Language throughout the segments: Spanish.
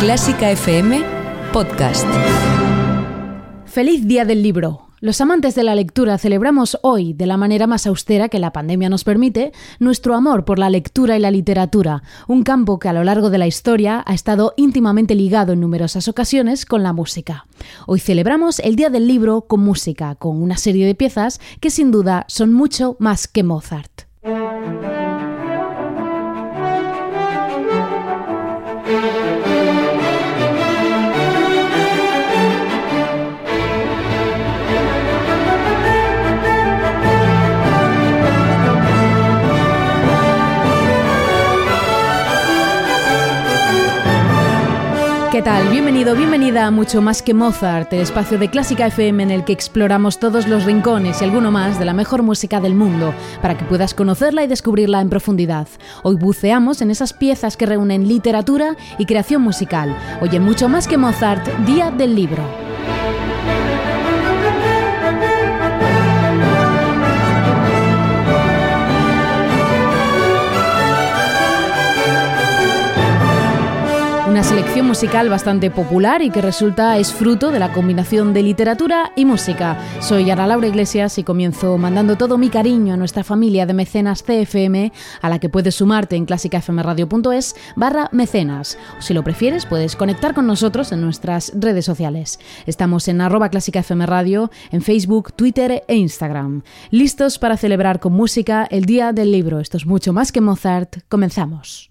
Clásica FM Podcast. Feliz Día del Libro. Los amantes de la lectura celebramos hoy, de la manera más austera que la pandemia nos permite, nuestro amor por la lectura y la literatura, un campo que a lo largo de la historia ha estado íntimamente ligado en numerosas ocasiones con la música. Hoy celebramos el Día del Libro con música, con una serie de piezas que sin duda son mucho más que Mozart. ¿Qué tal? Bienvenido, bienvenida a Mucho Más que Mozart, el espacio de Clásica FM en el que exploramos todos los rincones y alguno más de la mejor música del mundo, para que puedas conocerla y descubrirla en profundidad. Hoy buceamos en esas piezas que reúnen literatura y creación musical. Oye, Mucho Más que Mozart, Día del Libro. Musical bastante popular y que resulta es fruto de la combinación de literatura y música. Soy Ana Laura Iglesias y comienzo mandando todo mi cariño a nuestra familia de mecenas CFM, a la que puedes sumarte en clásicafmradio.es barra mecenas. O si lo prefieres, puedes conectar con nosotros en nuestras redes sociales. Estamos en arroba clásicafmradio, en Facebook, Twitter e Instagram. Listos para celebrar con música el Día del Libro. Esto es mucho más que Mozart. Comenzamos.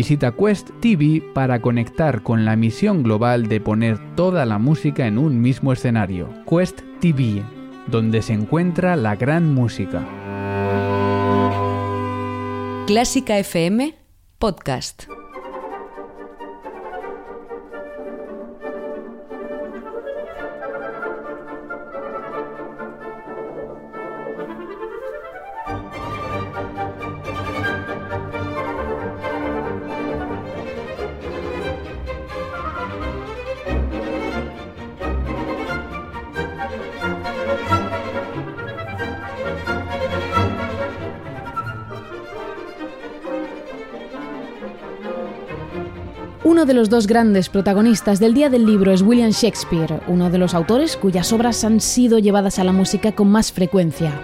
Visita Quest TV para conectar con la misión global de poner toda la música en un mismo escenario. Quest TV, donde se encuentra la gran música. Clásica FM Podcast. Uno de los dos grandes protagonistas del Día del Libro es William Shakespeare, uno de los autores cuyas obras han sido llevadas a la música con más frecuencia.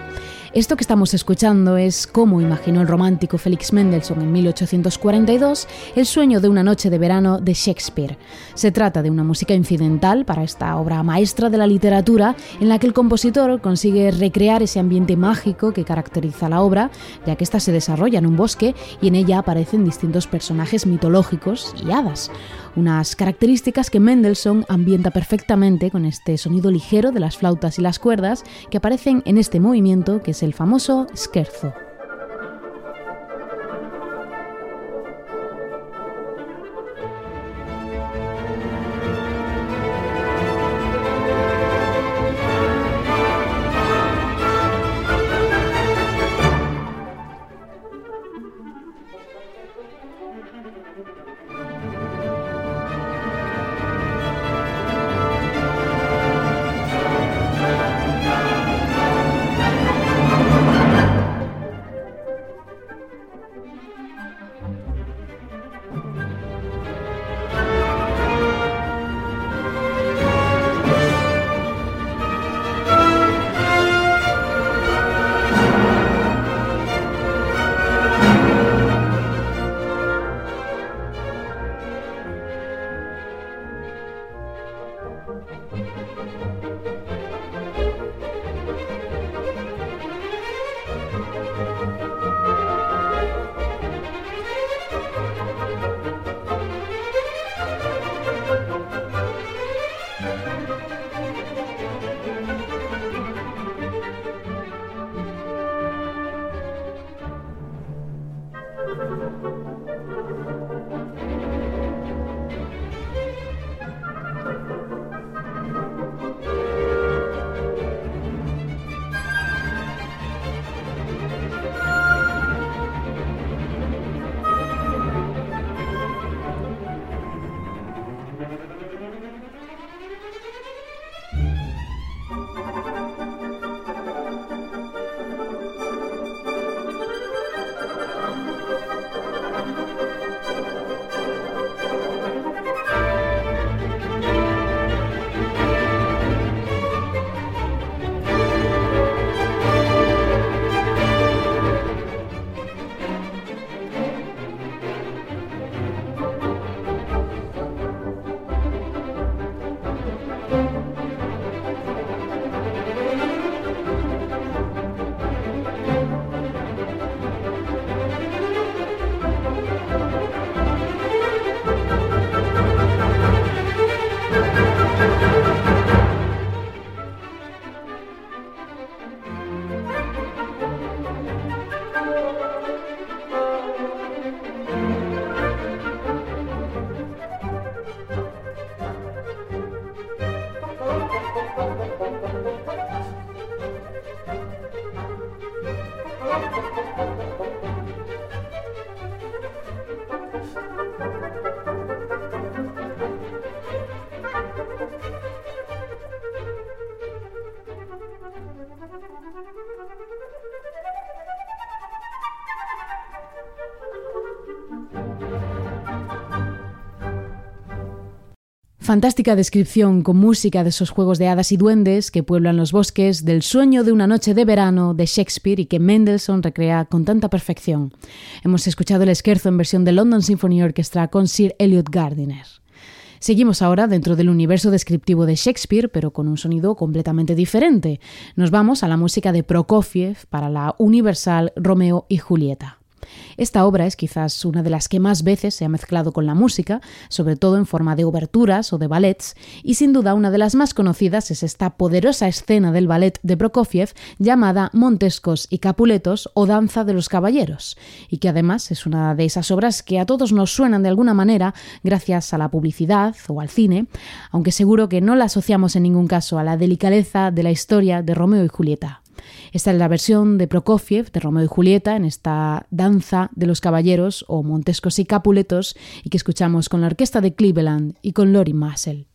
Esto que estamos escuchando es cómo imaginó el romántico Felix Mendelssohn en 1842 el sueño de una noche de verano de Shakespeare. Se trata de una música incidental para esta obra maestra de la literatura en la que el compositor consigue recrear ese ambiente mágico que caracteriza la obra, ya que ésta se desarrolla en un bosque y en ella aparecen distintos personajes mitológicos y hadas unas características que Mendelssohn ambienta perfectamente con este sonido ligero de las flautas y las cuerdas que aparecen en este movimiento que es el famoso scherzo. Fantástica descripción con música de esos juegos de hadas y duendes que pueblan los bosques del sueño de una noche de verano de Shakespeare y que Mendelssohn recrea con tanta perfección. Hemos escuchado el esquerzo en versión de London Symphony Orchestra con Sir Elliot Gardiner. Seguimos ahora dentro del universo descriptivo de Shakespeare, pero con un sonido completamente diferente. Nos vamos a la música de Prokofiev para la Universal Romeo y Julieta. Esta obra es quizás una de las que más veces se ha mezclado con la música, sobre todo en forma de oberturas o de ballets, y sin duda una de las más conocidas es esta poderosa escena del ballet de Prokofiev llamada Montescos y Capuletos o Danza de los Caballeros, y que además es una de esas obras que a todos nos suenan de alguna manera gracias a la publicidad o al cine, aunque seguro que no la asociamos en ningún caso a la delicadeza de la historia de Romeo y Julieta. Esta es la versión de Prokofiev de Romeo y Julieta en esta danza de los caballeros o montescos y capuletos y que escuchamos con la orquesta de Cleveland y con Lori Massel.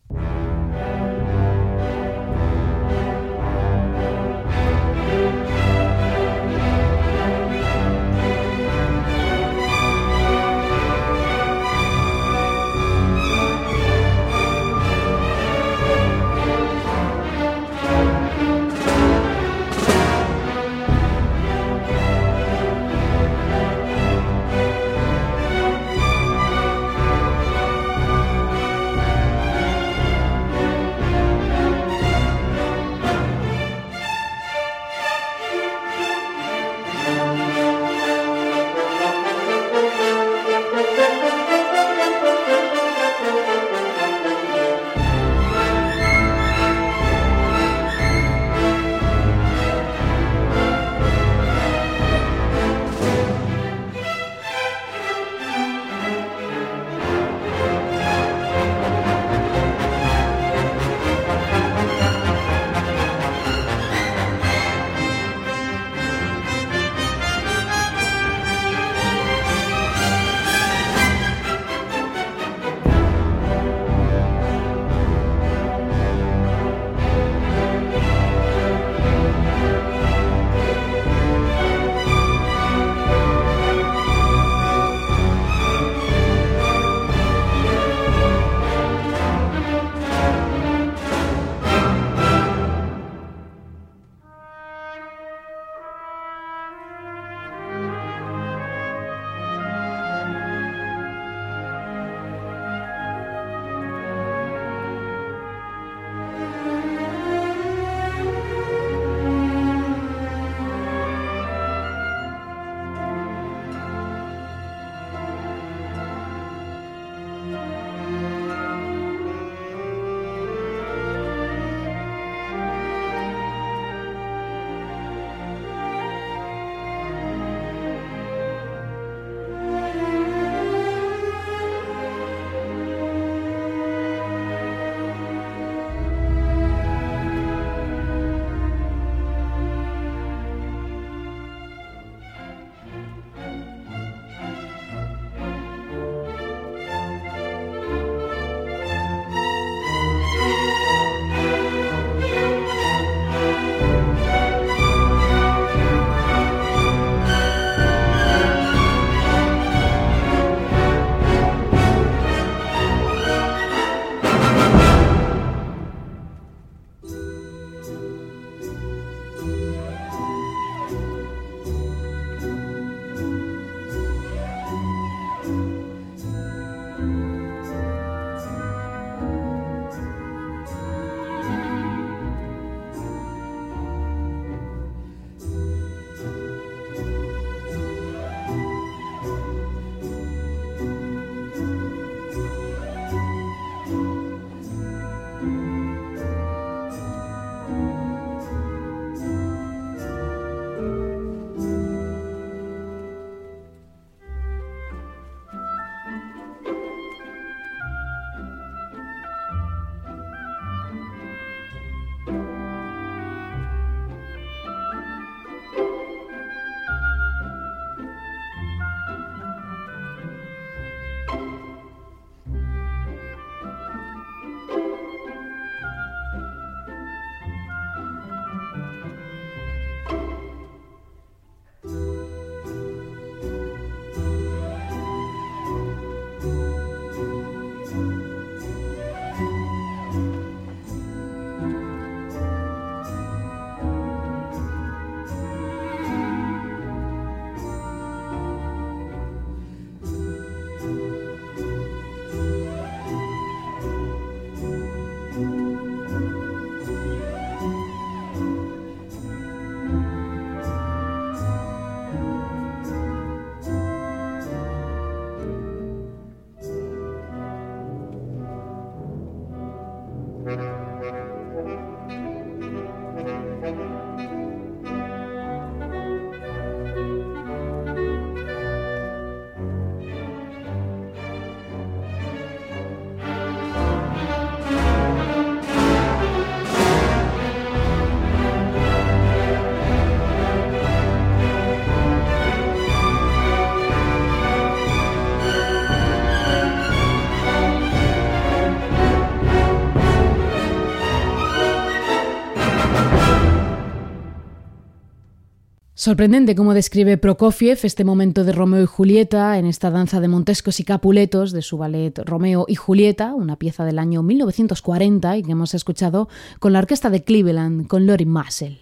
Sorprendente cómo describe Prokofiev este momento de Romeo y Julieta en esta danza de Montescos y Capuletos de su ballet Romeo y Julieta, una pieza del año 1940 y que hemos escuchado con la orquesta de Cleveland, con Lori Massel.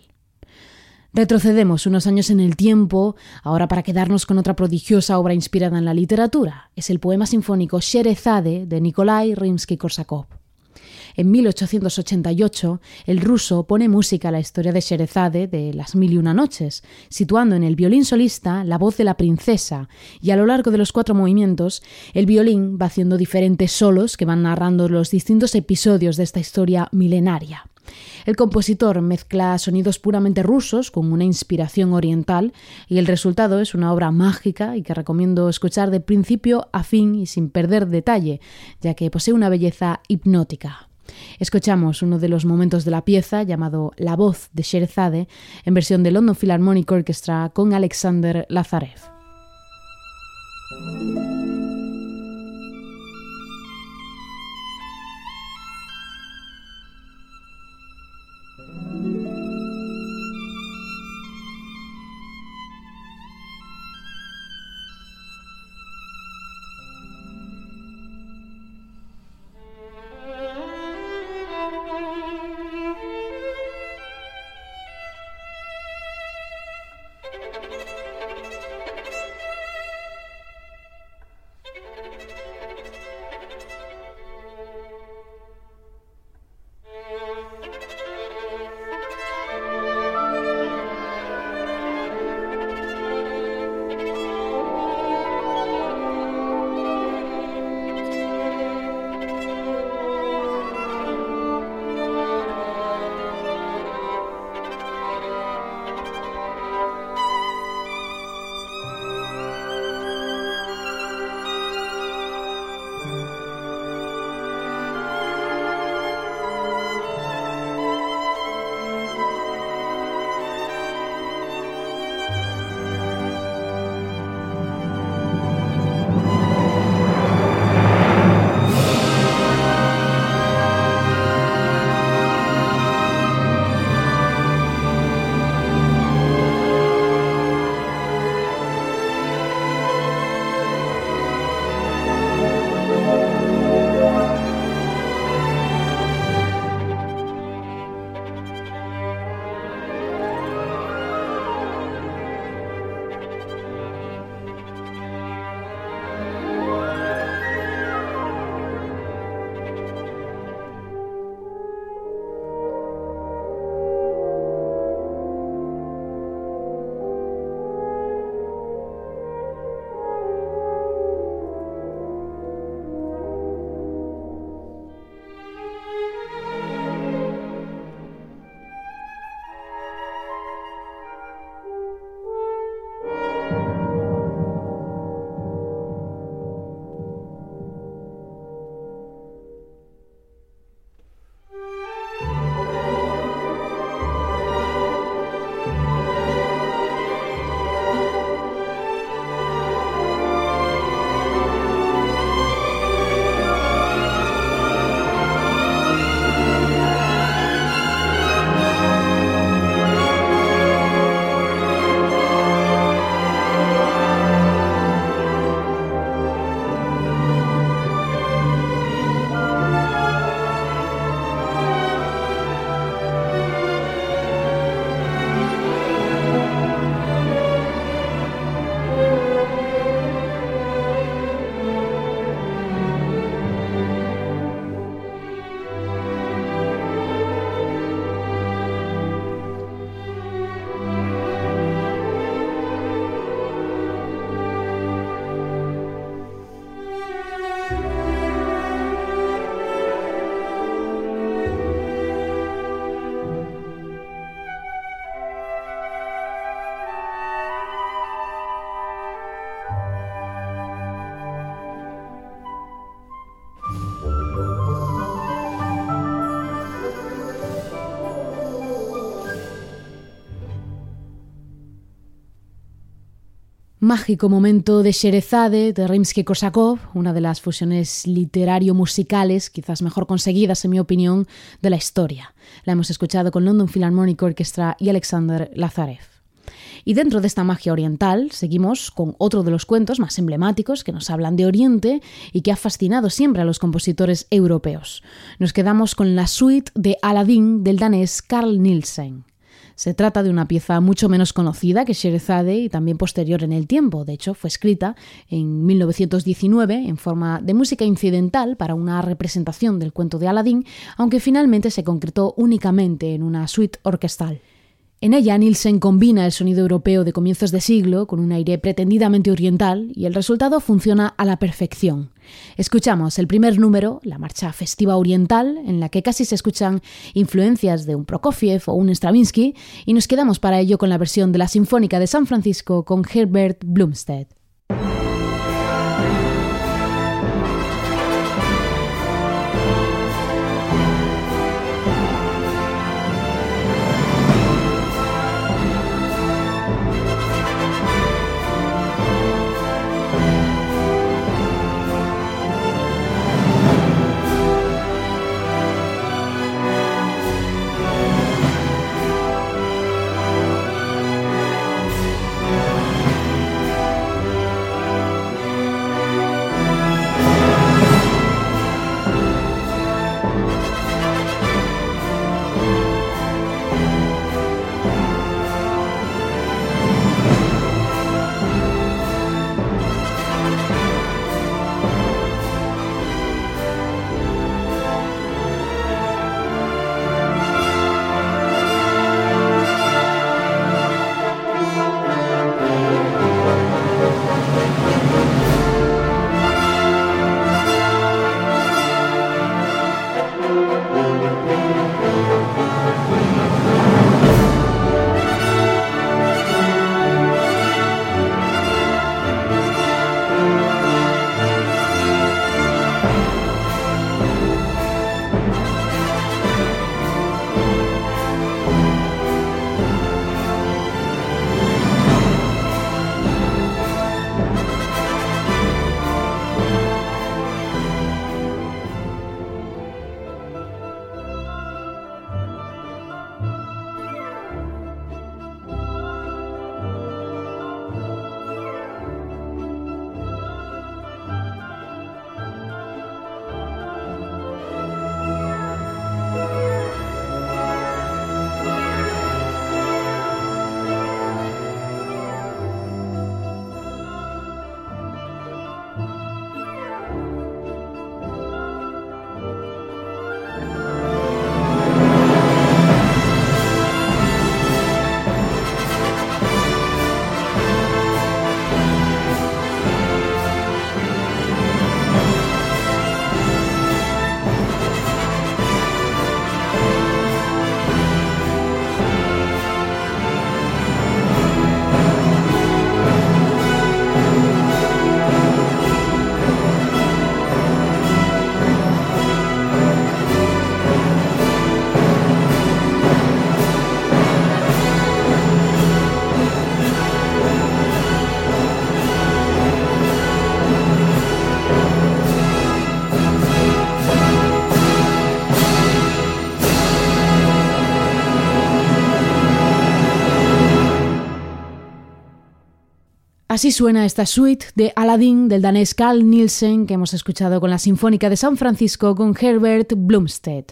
Retrocedemos unos años en el tiempo, ahora para quedarnos con otra prodigiosa obra inspirada en la literatura. Es el poema sinfónico Sherezade de Nikolai Rimsky-Korsakov. En 1888, el ruso pone música a la historia de Sherezade de Las Mil y Una Noches, situando en el violín solista la voz de la princesa, y a lo largo de los cuatro movimientos, el violín va haciendo diferentes solos que van narrando los distintos episodios de esta historia milenaria. El compositor mezcla sonidos puramente rusos con una inspiración oriental y el resultado es una obra mágica y que recomiendo escuchar de principio a fin y sin perder detalle, ya que posee una belleza hipnótica. Escuchamos uno de los momentos de la pieza llamado La voz de Sherzade en versión de London Philharmonic Orchestra con Alexander Lazarev. Mágico momento de Sherezade de Rimsky-Korsakov, una de las fusiones literario-musicales quizás mejor conseguidas, en mi opinión, de la historia. La hemos escuchado con London Philharmonic Orchestra y Alexander Lazarev. Y dentro de esta magia oriental seguimos con otro de los cuentos más emblemáticos que nos hablan de Oriente y que ha fascinado siempre a los compositores europeos. Nos quedamos con la suite de Aladdin del danés Carl Nielsen. Se trata de una pieza mucho menos conocida que Sherazade y también posterior en el tiempo. De hecho, fue escrita en 1919 en forma de música incidental para una representación del cuento de Aladdin, aunque finalmente se concretó únicamente en una suite orquestal. En ella, Nielsen combina el sonido europeo de comienzos de siglo con un aire pretendidamente oriental y el resultado funciona a la perfección. Escuchamos el primer número, la marcha festiva oriental, en la que casi se escuchan influencias de un Prokofiev o un Stravinsky, y nos quedamos para ello con la versión de la Sinfónica de San Francisco con Herbert Blumstedt. Así suena esta suite de Aladdin del danés Carl Nielsen que hemos escuchado con la Sinfónica de San Francisco con Herbert Blumstedt.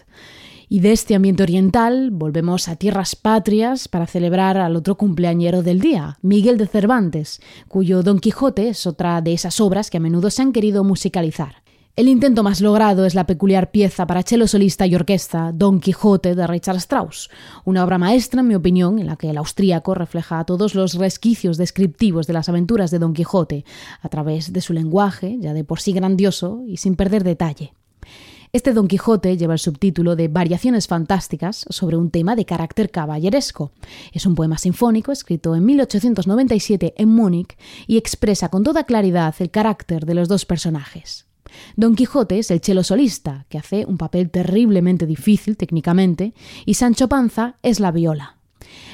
Y de este ambiente oriental volvemos a tierras patrias para celebrar al otro cumpleañero del día, Miguel de Cervantes, cuyo Don Quijote es otra de esas obras que a menudo se han querido musicalizar. El intento más logrado es la peculiar pieza para cello solista y orquesta Don Quijote de Richard Strauss, una obra maestra, en mi opinión, en la que el austríaco refleja todos los resquicios descriptivos de las aventuras de Don Quijote a través de su lenguaje, ya de por sí grandioso y sin perder detalle. Este Don Quijote lleva el subtítulo de Variaciones Fantásticas sobre un tema de carácter caballeresco. Es un poema sinfónico escrito en 1897 en Múnich y expresa con toda claridad el carácter de los dos personajes. Don Quijote es el chelo solista, que hace un papel terriblemente difícil técnicamente, y Sancho Panza es la viola.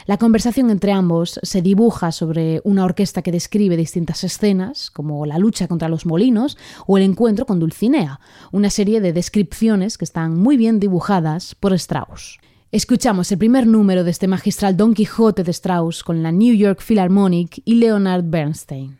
La conversación entre ambos se dibuja sobre una orquesta que describe distintas escenas, como la lucha contra los molinos o el encuentro con Dulcinea, una serie de descripciones que están muy bien dibujadas por Strauss. Escuchamos el primer número de este magistral Don Quijote de Strauss con la New York Philharmonic y Leonard Bernstein.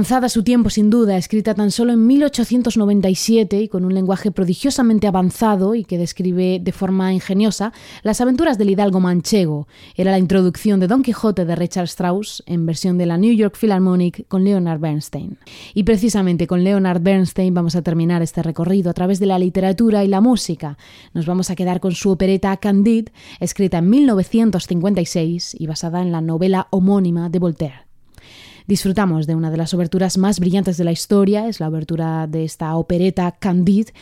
Avanzada su tiempo, sin duda, escrita tan solo en 1897 y con un lenguaje prodigiosamente avanzado y que describe de forma ingeniosa las aventuras del hidalgo manchego. Era la introducción de Don Quijote de Richard Strauss en versión de la New York Philharmonic con Leonard Bernstein. Y precisamente con Leonard Bernstein vamos a terminar este recorrido a través de la literatura y la música. Nos vamos a quedar con su opereta Candide, escrita en 1956 y basada en la novela homónima de Voltaire. Disfrutamos de una de las oberturas más brillantes de la historia, es la obertura de esta opereta Candide,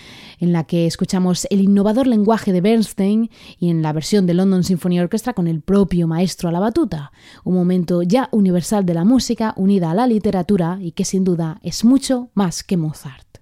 en la que escuchamos el innovador lenguaje de Bernstein y en la versión de London Symphony Orchestra con el propio maestro a la batuta, un momento ya universal de la música unida a la literatura y que sin duda es mucho más que Mozart.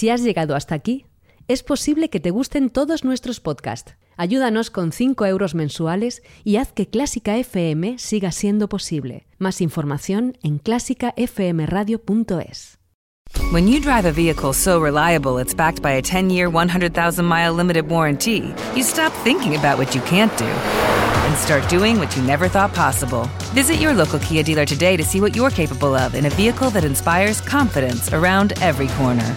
Si has llegado hasta aquí, es posible que te gusten todos nuestros podcasts. Ayúdanos con 5 euros mensuales y haz que Clásica FM siga siendo posible. Más información en clásicafmradio.es. When you drive a vehicle so reliable it's backed by a 10-year, 100,000-mile limited warranty, you stop thinking about what you can't do and start doing what you never thought possible. Visit your local Kia dealer today to see what you're capable of in a vehicle that inspires confidence around every corner.